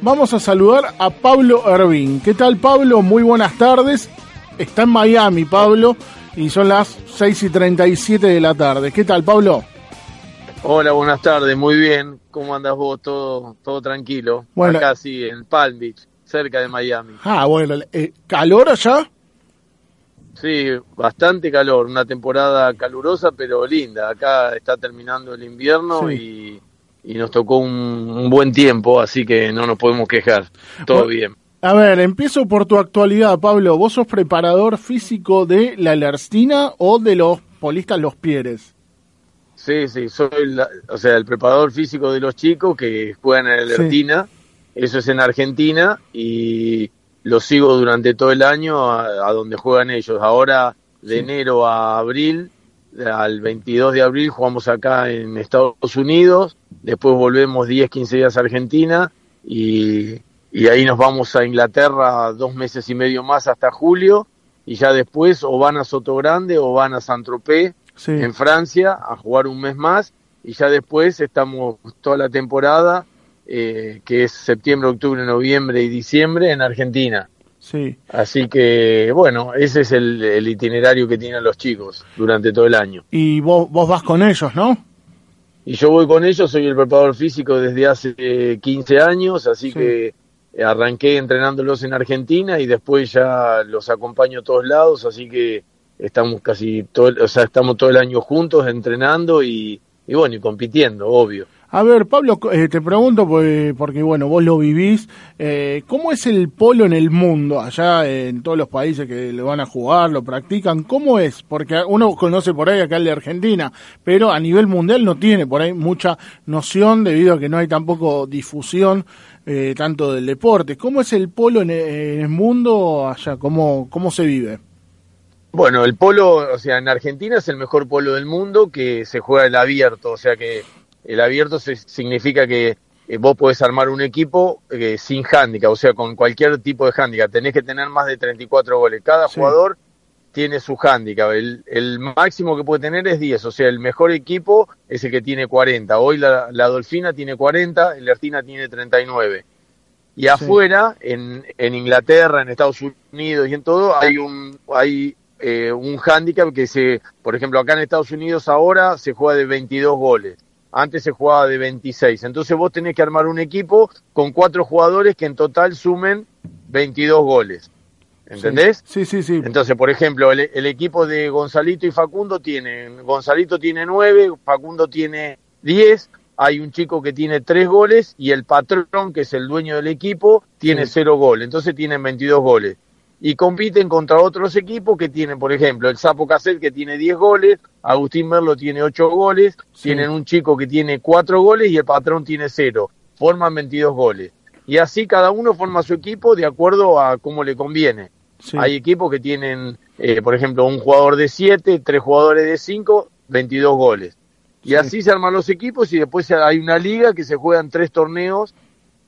Vamos a saludar a Pablo Ervin. ¿Qué tal, Pablo? Muy buenas tardes. Está en Miami, Pablo, y son las 6 y 37 de la tarde. ¿Qué tal, Pablo? Hola, buenas tardes. Muy bien. ¿Cómo andas vos? Todo, todo tranquilo. Bueno. Acá sí, en Palm Beach, cerca de Miami. Ah, bueno, eh, ¿calor allá? Sí, bastante calor. Una temporada calurosa, pero linda. Acá está terminando el invierno y, y nos tocó un, un buen tiempo, así que no nos podemos quejar. Todo Bueno, bien. A ver, empiezo por tu actualidad, Pablo. ¿Vos sos preparador físico de la Lerstina o de los polistas Los Pieres? Sí, sí, soy la- o sea, el preparador físico de los chicos que juegan en el Sí. Ertina. Eso es en Argentina y lo sigo durante todo el año a, a donde juegan ellos. Ahora, de Sí. enero a abril, al 22 de abril jugamos acá en Estados Unidos. Después volvemos 10, 15 días a Argentina y, y ahí nos vamos a Inglaterra dos meses y medio más hasta julio. Y ya después o van a Soto Grande o van a Saint-Tropez Sí. en Francia a jugar un mes más y ya después estamos toda la temporada eh, que es septiembre, octubre, noviembre y diciembre en Argentina. Sí. Así que bueno, ese es el, el itinerario que tienen los chicos durante todo el año. Y vos, vos vas con ellos, ¿no? Y yo voy con ellos, soy el preparador físico desde hace eh, 15 años, así Sí. que arranqué entrenándolos en Argentina y después ya los acompaño a todos lados, así que estamos casi todo, el- o sea, estamos todo el año juntos entrenando y, y bueno, y compitiendo, obvio. A ver, Pablo, eh, te pregunto porque, porque, bueno, vos lo vivís. Eh, ¿Cómo es el polo en el mundo, allá en todos los países que lo van a jugar, lo practican? ¿Cómo es? Porque uno conoce por ahí acá el de Argentina, pero a nivel mundial no tiene por ahí mucha noción debido a que no hay tampoco difusión eh, tanto del deporte. ¿Cómo es el polo en, en el mundo allá? ¿Cómo, ¿Cómo se vive? Bueno, el polo, o sea, en Argentina es el mejor polo del mundo que se juega el abierto, o sea que el abierto se- significa que eh, vos podés armar un equipo eh, sin handicap, o sea, con cualquier tipo de handicap. Tenés que tener más de 34 goles. Cada Sí. jugador tiene su handicap. El, el máximo que puede tener es 10, o sea, el mejor equipo es el que tiene 40. Hoy la, la Dolfina tiene 40, el Ertina tiene 39. Y afuera, en, en Inglaterra, en Estados Unidos y en todo, hay un, hay eh, un hándicap que se, por ejemplo, acá en Estados Unidos ahora se juega de 22 goles. Antes se jugaba de 26. Entonces vos tenés que armar un equipo con cuatro jugadores que en total sumen 22 goles. ¿Entendés? Sí, sí, sí. Entonces, por ejemplo, el, el equipo de Gonzalito y Facundo tienen, Gonzalito tiene 9, Facundo tiene 10, hay un chico que tiene 3 goles y el patrón, que es el dueño del equipo, tiene Sí. 0 goles, entonces tienen 22 goles. Y compiten contra otros equipos que tienen, por ejemplo, el Sapo Cassette que tiene 10 goles, Agustín Merlo tiene 8 goles, Sí. tienen un chico que tiene 4 goles y el patrón tiene 0, forman 22 goles. Y así cada uno forma su equipo de acuerdo a cómo le conviene. sí. Hay equipos que tienen, eh, por ejemplo, un jugador de 7, tres jugadores de 5, 22 goles. Y Sí. así se arman los equipos y después hay una liga que se juegan tres torneos,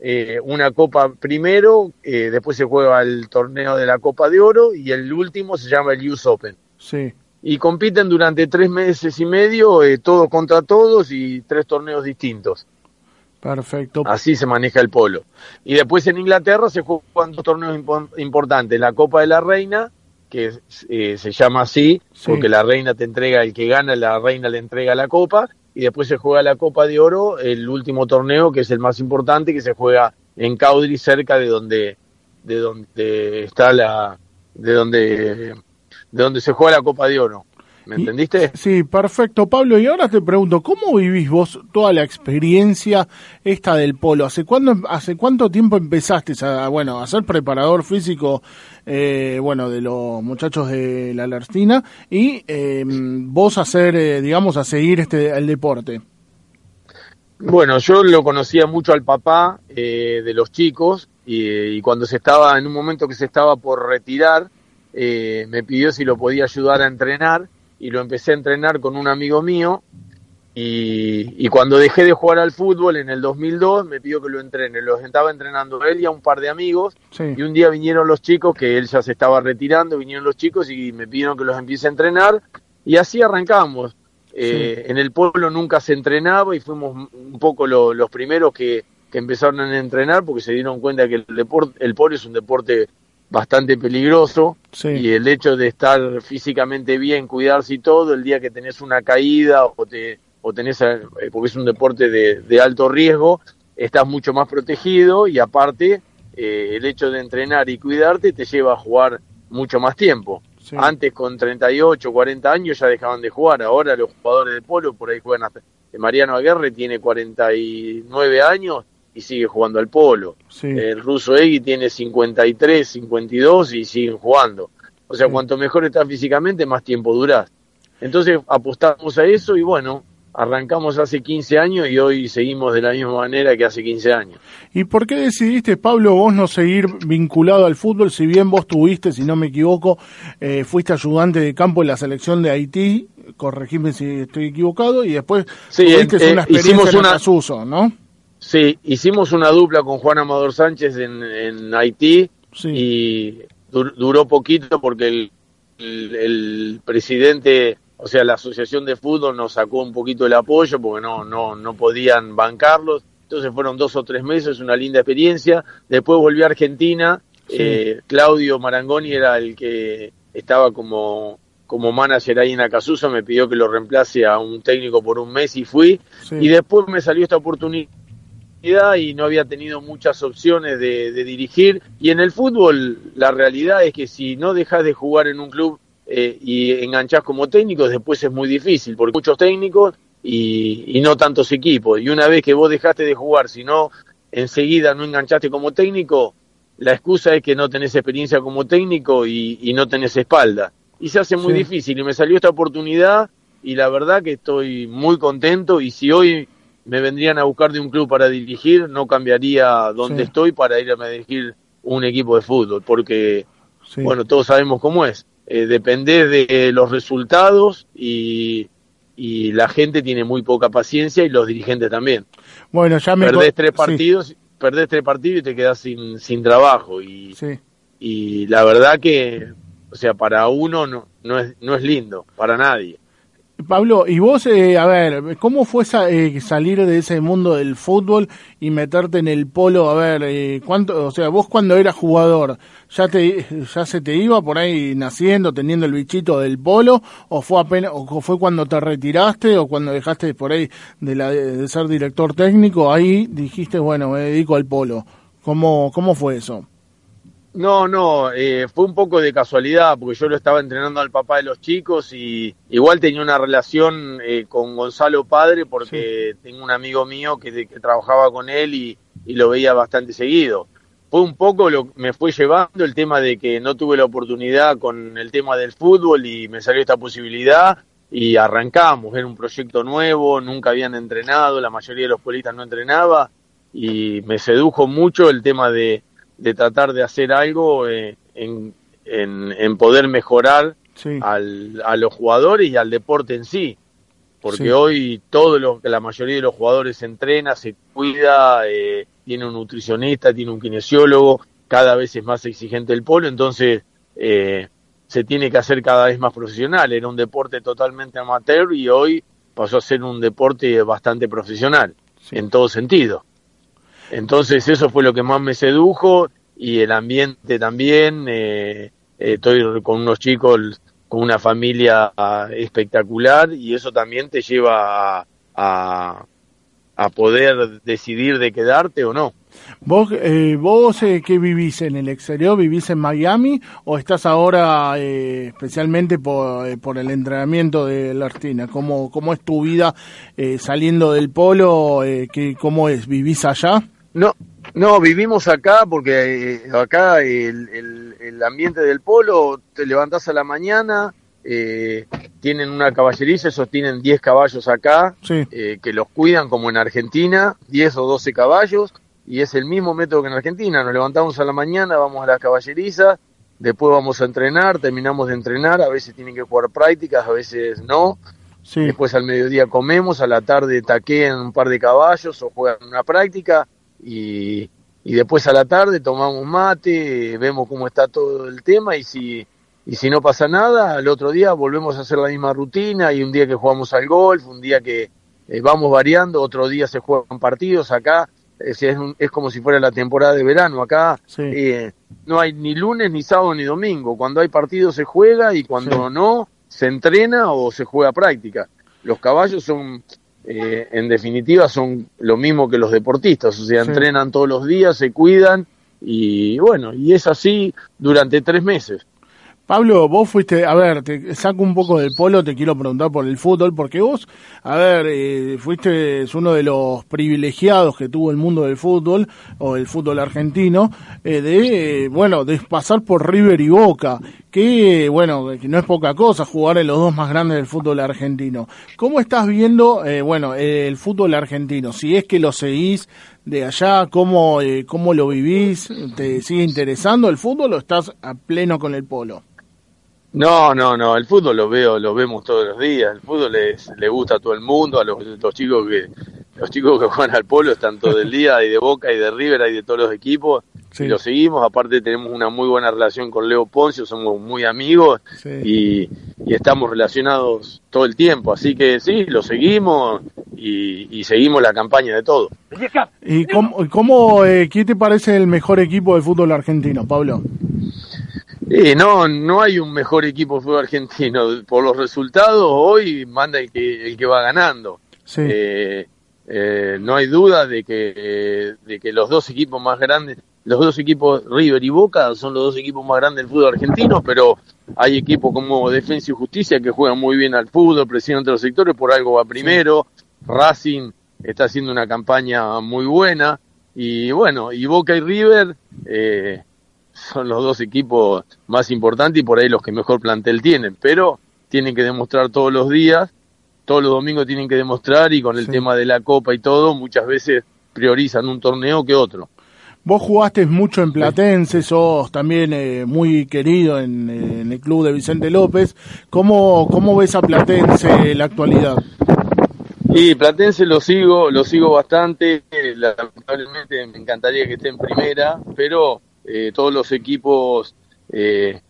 eh, una copa primero, eh, después se juega el torneo de la Copa de Oro y el último se llama el US Open. Sí. Y compiten durante tres meses y medio, eh, todos contra todos y tres torneos distintos. Perfecto. Así se maneja el polo. Y después en Inglaterra se juegan dos torneos impo- importantes. La Copa de la Reina, que eh, se llama así, Sí. porque la reina te entrega, el que gana, la reina le entrega la copa. Y después se juega la Copa de Oro, el último torneo, que es el más importante, que se juega en Cowdrey, cerca de donde, de donde está la, de donde, de donde se juega la Copa de Oro. ¿Me Y- entendiste? Sí, perfecto, Pablo. Y ahora te pregunto, ¿cómo vivís vos toda la experiencia esta del polo? ¿Hace cuándo, hace cuánto tiempo empezaste a, bueno, a ser preparador físico, eh, bueno, de los muchachos de la Lerstina y eh, vos a hacer, eh, digamos, a seguir este el deporte? Bueno, yo lo conocía mucho al papá eh, de los chicos y, cuando se estaba, en un momento que se estaba por retirar, eh, me pidió si lo podía ayudar a entrenar y lo empecé a entrenar con un amigo mío y, cuando dejé de jugar al fútbol en el 2002 me pidió que lo entrene, lo estaba entrenando él y a un par de amigos y un día vinieron los chicos, que él ya se estaba retirando, vinieron los chicos y me pidieron que los empiece a entrenar y así arrancamos. Eh, en el pueblo nunca se entrenaba y fuimos un poco los primeros que, empezaron a entrenar porque se dieron cuenta que el, deporte, el polo es un deporte bastante peligroso y el hecho de estar físicamente bien, cuidarse y todo, el día que tenés una caída o, te, o tenés, eh, porque es un deporte de, alto riesgo, estás mucho más protegido y aparte eh, el hecho de entrenar y cuidarte te lleva a jugar mucho más tiempo. Antes con 38, 40 años ya dejaban de jugar. Ahora los jugadores de polo por ahí juegan hasta... Mariano Aguerre tiene 49 años y sigue jugando al polo. El ruso Egui tiene 53, 52 y siguen jugando. O sea, cuanto mejor estás físicamente, más tiempo durás. Entonces apostamos a eso y bueno, arrancamos hace 15 años y hoy seguimos de la misma manera que hace 15 años. ¿Y por qué decidiste, Pablo, vos no seguir vinculado al fútbol? Si bien vos tuviste, si no me equivoco, eh, fuiste ayudante de campo en la selección de Haití, corregime si estoy equivocado, y después tuviste eh, una experiencia en el ¿no? Sí, hicimos una dupla con Juan Amador Sánchez en, Haití y duró poquito porque el, el presidente o sea, la asociación de fútbol nos sacó un poquito el apoyo porque no, no, no podían bancarlos. Entonces fueron dos o tres meses, una linda experiencia. Después volví a Argentina. Eh, Claudio Marangoni era el que estaba como, como manager ahí en Acasusa. Me pidió que lo reemplace a un técnico por un mes y fui. Y después me salió esta oportunidad y no había tenido muchas opciones de, de dirigir. Y en el fútbol, la realidad es que si no dejas de jugar en un club eh, y enganchás como técnico, después es muy difícil, porque muchos técnicos y, no tantos equipos. Y una vez que vos dejaste de jugar, si no enseguida no enganchaste como técnico, la excusa es que no tenés experiencia como técnico y, no tenés espalda. Y se hace muy difícil. Y me salió esta oportunidad y la verdad que estoy muy contento. Y si hoy me vendrían a buscar de un club para dirigir, no cambiaría donde estoy para ir a dirigir un equipo de fútbol, porque, bueno, todos sabemos cómo es. Eh, depende de los resultados y, y, la gente tiene muy poca paciencia y los dirigentes también. Bueno, ya me perdés tres partidos, perdés tres partidos y te quedas sin, sin trabajo. Y, y la verdad que, o sea, para uno no, no es no es lindo, para nadie. Pablo, y vos, eh, a ver, ¿cómo fue eh, salir de ese mundo del fútbol y meterte en el polo? A ver, eh, ¿cuánto, o sea, vos cuando eras jugador, ya te, ya se te iba por ahí naciendo, teniendo el bichito del polo, o fue apenas, o fue cuando te retiraste, o cuando dejaste por ahí de, la, de ser director técnico, ahí dijiste, bueno, me dedico al polo. ¿Cómo, cómo fue eso? No, no, eh, fue un poco de casualidad porque yo lo estaba entrenando al papá de los chicos y igual tenía una relación eh, con Gonzalo Padre porque tengo un amigo mío que, trabajaba con él y, lo veía bastante seguido. Fue un poco lo me fue llevando el tema de que no tuve la oportunidad con el tema del fútbol y me salió esta posibilidad y arrancamos, era un proyecto nuevo, nunca habían entrenado, la mayoría de los polistas no entrenaba y me sedujo mucho el tema de de tratar de hacer algo eh, en, en, poder mejorar al, a los jugadores y al deporte en sí. Porque hoy todo lo, la mayoría de los jugadores se entrena, se cuida, eh, tiene un nutricionista, tiene un kinesiólogo, cada vez es más exigente el polo, entonces eh, se tiene que hacer cada vez más profesional. Era un deporte totalmente amateur y hoy pasó a ser un deporte bastante profesional, en todo sentido. Entonces eso fue lo que más me sedujo y el ambiente también. Eh, estoy con unos chicos, con una familia espectacular y eso también te lleva a, a, poder decidir de quedarte o no. ¿Vos, eh, vos eh, qué vivís en el exterior? ¿Vivís en Miami o estás ahora eh, especialmente por, eh, por, el entrenamiento de la Artina? ¿Cómo, ¿Cómo es tu vida saliendo del polo? ¿qué, ¿Cómo es? ¿Vivís allá? No, no, vivimos acá porque eh, acá el, el, ambiente del polo, te levantás a la mañana, eh, tienen una caballeriza, esos tienen 10 caballos acá, Sí. eh, que los cuidan como en Argentina, 10 o 12 caballos, y es el mismo método que en Argentina. Nos levantamos a la mañana, vamos a la caballeriza, después vamos a entrenar, terminamos de entrenar, a veces tienen que jugar prácticas, a veces no. Sí. Después al mediodía comemos, a la tarde taquean un par de caballos o juegan una práctica y, y después a la tarde tomamos mate, vemos cómo está todo el tema y si, y si no pasa nada, al otro día volvemos a hacer la misma rutina y un día que jugamos al golf, un día que eh, vamos variando, otro día se juegan partidos acá, es, es, un- es como si fuera la temporada de verano acá. Sí. eh, no hay ni lunes, ni sábado, ni domingo. Cuando hay partido se juega y cuando Sí. no, se entrena o se juega práctica. Los caballos son, eh, en definitiva, son lo mismo que los deportistas, o sea, Sí. entrenan todos los días, se cuidan y bueno, y es así durante tres meses. Pablo, vos fuiste, a ver, te saco un poco del polo, te quiero preguntar por el fútbol, porque vos, a ver, eh, fuiste uno de los privilegiados que tuvo el mundo del fútbol, o el fútbol argentino, eh, de, eh, bueno, de pasar por River y Boca, que, bueno, que no es poca cosa jugar en los dos más grandes del fútbol argentino. ¿Cómo estás viendo, eh, bueno, el fútbol argentino? Si es que lo seguís de allá, ¿cómo, eh, cómo lo vivís? ¿Te sigue interesando el fútbol o estás a pleno con el polo? No, no, no, el fútbol lo veo, lo vemos todos los días, el fútbol es, le gusta a todo el mundo, a los, los chicos que los chicos que juegan al polo están todo el día, hay de Boca, hay de River, hay de todos los equipos, Sí. y lo seguimos, aparte tenemos una muy buena relación con Leo Poncio, somos muy amigos Sí. y, y estamos relacionados todo el tiempo, así que sí, lo seguimos y, y seguimos la campaña de todo. ¿Y cómo, cómo eh, qué te parece el mejor equipo de fútbol argentino, Pablo? Eh, no, no hay un mejor equipo de fútbol argentino. Por los resultados, hoy manda el que, el que va ganando. Sí, Eh, eh, no hay duda de que, eh, de que los dos equipos más grandes, los dos equipos River y Boca son los dos equipos más grandes del fútbol argentino, pero hay equipos como Defensa y Justicia que juegan muy bien al fútbol, presionan otros sectores, por algo va primero. Racing está haciendo una campaña muy buena. Y bueno, y Boca y River eh, son los dos equipos más importantes y por ahí los que mejor plantel tienen, pero tienen que demostrar todos los días todos los domingos tienen que demostrar y con el Sí. tema de la copa y todo, muchas veces priorizan un torneo que otro. vos jugaste mucho en Platense, sos también eh, muy querido en, eh, en el club de Vicente López. ¿Cómo, cómo ves a Platense en la actualidad? Y Platense lo sigo, lo sigo bastante, eh, lamentablemente me encantaría que esté en primera, pero eh, todos los equipos eh,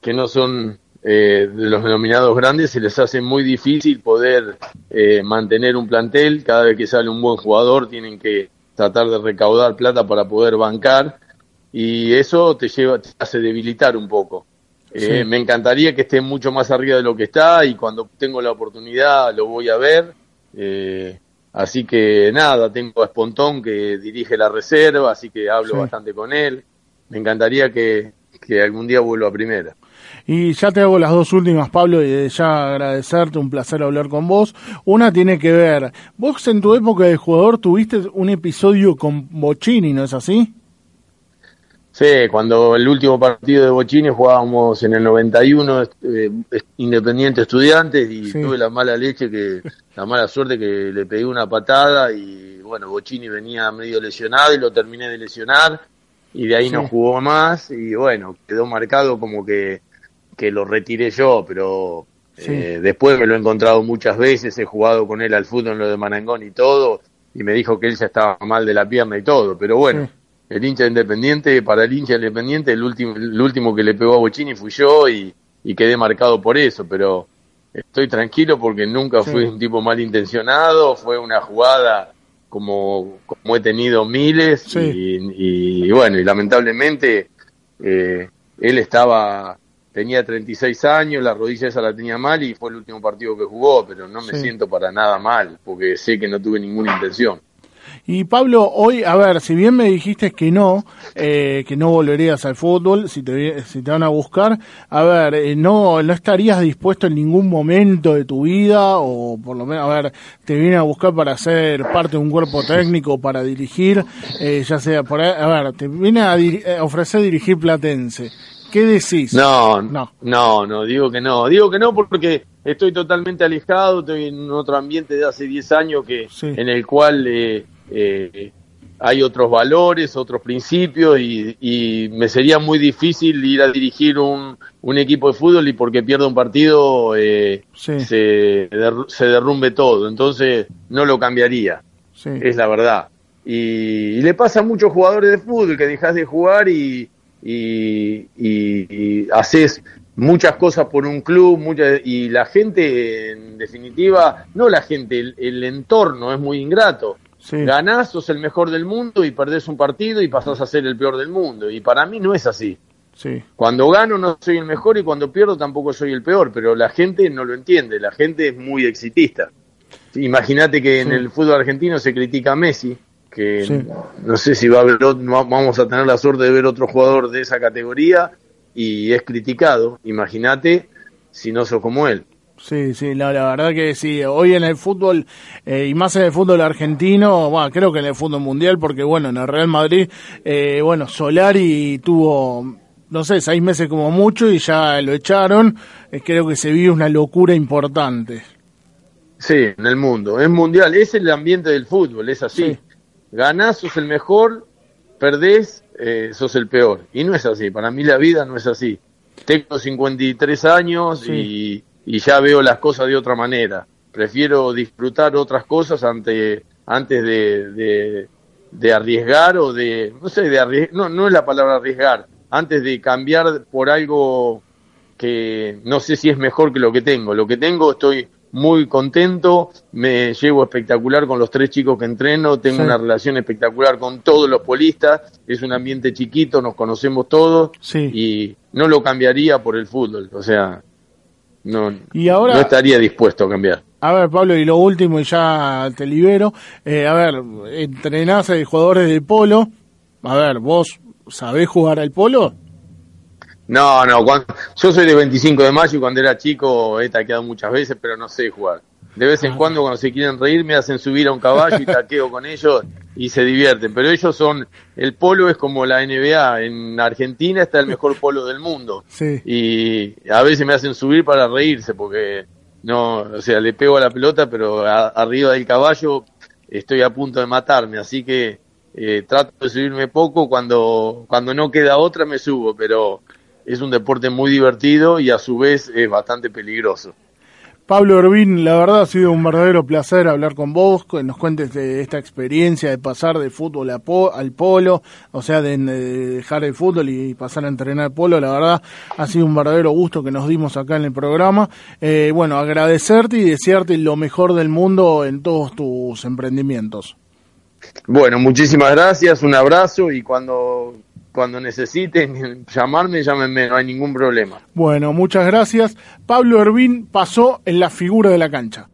que no son eh, de los denominados grandes se les hace muy difícil poder eh, mantener un plantel, cada vez que sale un buen jugador tienen que tratar de recaudar plata para poder bancar y eso te lleva, te hace debilitar un poco. Eh, Sí. Me encantaría que esté mucho más arriba de lo que está y cuando tengo la oportunidad lo voy a ver. Eh, así que nada, tengo a Espontón que dirige la reserva, así que hablo Sí. bastante con él. Me encantaría que, que algún día vuelva a primera. Y ya te hago las dos últimas, Pablo, y ya agradecerte, un placer hablar con vos. Una tiene que ver, vos en tu época de jugador tuviste un episodio con Bocini, ¿no es así? Sí, cuando el último partido de Bochini jugábamos en el 91 eh, Independiente Estudiantes y Sí. tuve la mala leche que la mala suerte que le pegué una patada y bueno, Bochini venía medio lesionado y lo terminé de lesionar y de ahí Sí. no jugó más y bueno, quedó marcado como que que lo retiré yo, pero Sí. eh, después me lo he encontrado muchas veces, he jugado con él al fútbol en lo de Marangón y todo y me dijo que él ya estaba mal de la pierna y todo, pero bueno, Sí. el hincha independiente, para el hincha independiente, el último, el último que le pegó a Bochini fui yo y, y quedé marcado por eso, pero estoy tranquilo porque nunca fui un tipo malintencionado, fue una jugada como, como he tenido miles Sí. y, y bueno, y lamentablemente eh, él estaba, tenía 36 años, la rodilla esa la tenía mal y fue el último partido que jugó, pero no me Sí. siento para nada mal porque sé que no tuve ninguna intención. Y Pablo, hoy, a ver, si bien me dijiste que no, eh, que no volverías al fútbol, si te, si te van a buscar, a ver, eh, no, no estarías dispuesto en ningún momento de tu vida, o por lo menos, a ver, te vienen a buscar para ser parte de un cuerpo técnico, para dirigir, eh, ya sea por ahí, a ver, te viene a, diri- a ofrecer dirigir Platense. ¿Qué ¿Qué decís? No, no, no, no, digo que no. Digo que no porque estoy totalmente alejado, estoy en otro ambiente de hace 10 años que en el cual eh, eh, hay otros valores, otros principios y, me sería muy difícil ir a dirigir un, un equipo de fútbol y porque pierda un partido eh, se, se, derrumbe todo. Entonces no lo cambiaría, es la verdad. Y, le pasa a muchos jugadores de fútbol que dejas de jugar y, y, y, haces muchas cosas por un club y la gente, en definitiva, no la gente, el entorno es muy ingrato Ganás, sos el mejor del mundo y perdés un partido y pasás a ser el peor del mundo. Y para mí no es así. Sí. Cuando gano no soy el mejor y cuando pierdo tampoco soy el peor, pero la gente no lo entiende, la gente es muy exitista. Imagínate que en el fútbol argentino se critica a Messi, que no sé si va a haber, vamos a tener la suerte de ver otro jugador de esa categoría y es criticado. Imagínate si no sos como él. Sí, sí, la, verdad que sí. Hoy en el fútbol, eh, y más en el fútbol argentino, bueno, creo que en el fútbol mundial, porque bueno, en el Real Madrid, eh, bueno, Solari tuvo, no sé, seis meses como mucho y ya lo echaron. Eh, creo que se vive una locura importante. Sí, en el mundo. Es mundial, es el ambiente del fútbol, es así. Ganás, sos el mejor, perdés, sos el peor. Y no es así, para mí la vida no es así. Tengo 53 años y y ya veo las cosas de otra manera. Prefiero disfrutar otras cosas ante, antes de, de, arriesgar o de, no sé, de arriesgar, no, no es la palabra arriesgar, antes de cambiar por algo que no sé si es mejor que lo que tengo. Lo que tengo estoy muy contento, me llevo espectacular con los tres chicos que entreno, tengo una relación espectacular con todos los polistas, es un ambiente chiquito, nos conocemos todos y no lo cambiaría por el fútbol. O sea, no, y ahora, no estaría dispuesto a cambiar. A ver, Pablo, y lo último, y ya te libero. Eh, a ver, entrenás a jugadores de polo. A ver, ¿vos sabés jugar al polo? No, no, yo soy de 25 de mayo y cuando era chico he taqueado muchas veces, pero no sé jugar. De vez en ah. cuando cuando se quieren reír me hacen subir a un caballo y taqueo con ellos y se divierten. Pero ellos son, el polo es como la NBA. En Argentina está el mejor polo del mundo. Y a veces me hacen subir para reírse porque no, o sea, le pego a la pelota, pero arriba del caballo estoy a punto de matarme. Así que eh, trato de subirme poco. Cuando, cuando no queda otra me subo, pero es un deporte muy divertido y a su vez es bastante peligroso. Pablo Urbín, la verdad ha sido un verdadero placer hablar con vos, que nos cuentes de esta experiencia de pasar de fútbol al polo, o sea, de, dejar el fútbol y pasar a entrenar polo. La verdad ha sido un verdadero gusto que nos dimos acá en el programa. Eh, bueno, agradecerte y desearte lo mejor del mundo en todos tus emprendimientos. Bueno, muchísimas gracias, un abrazo y cuando cuando necesiten llamarme, llámenme, no hay ningún problema. Bueno, muchas gracias. Pablo Hervín pasó en la figura de la cancha.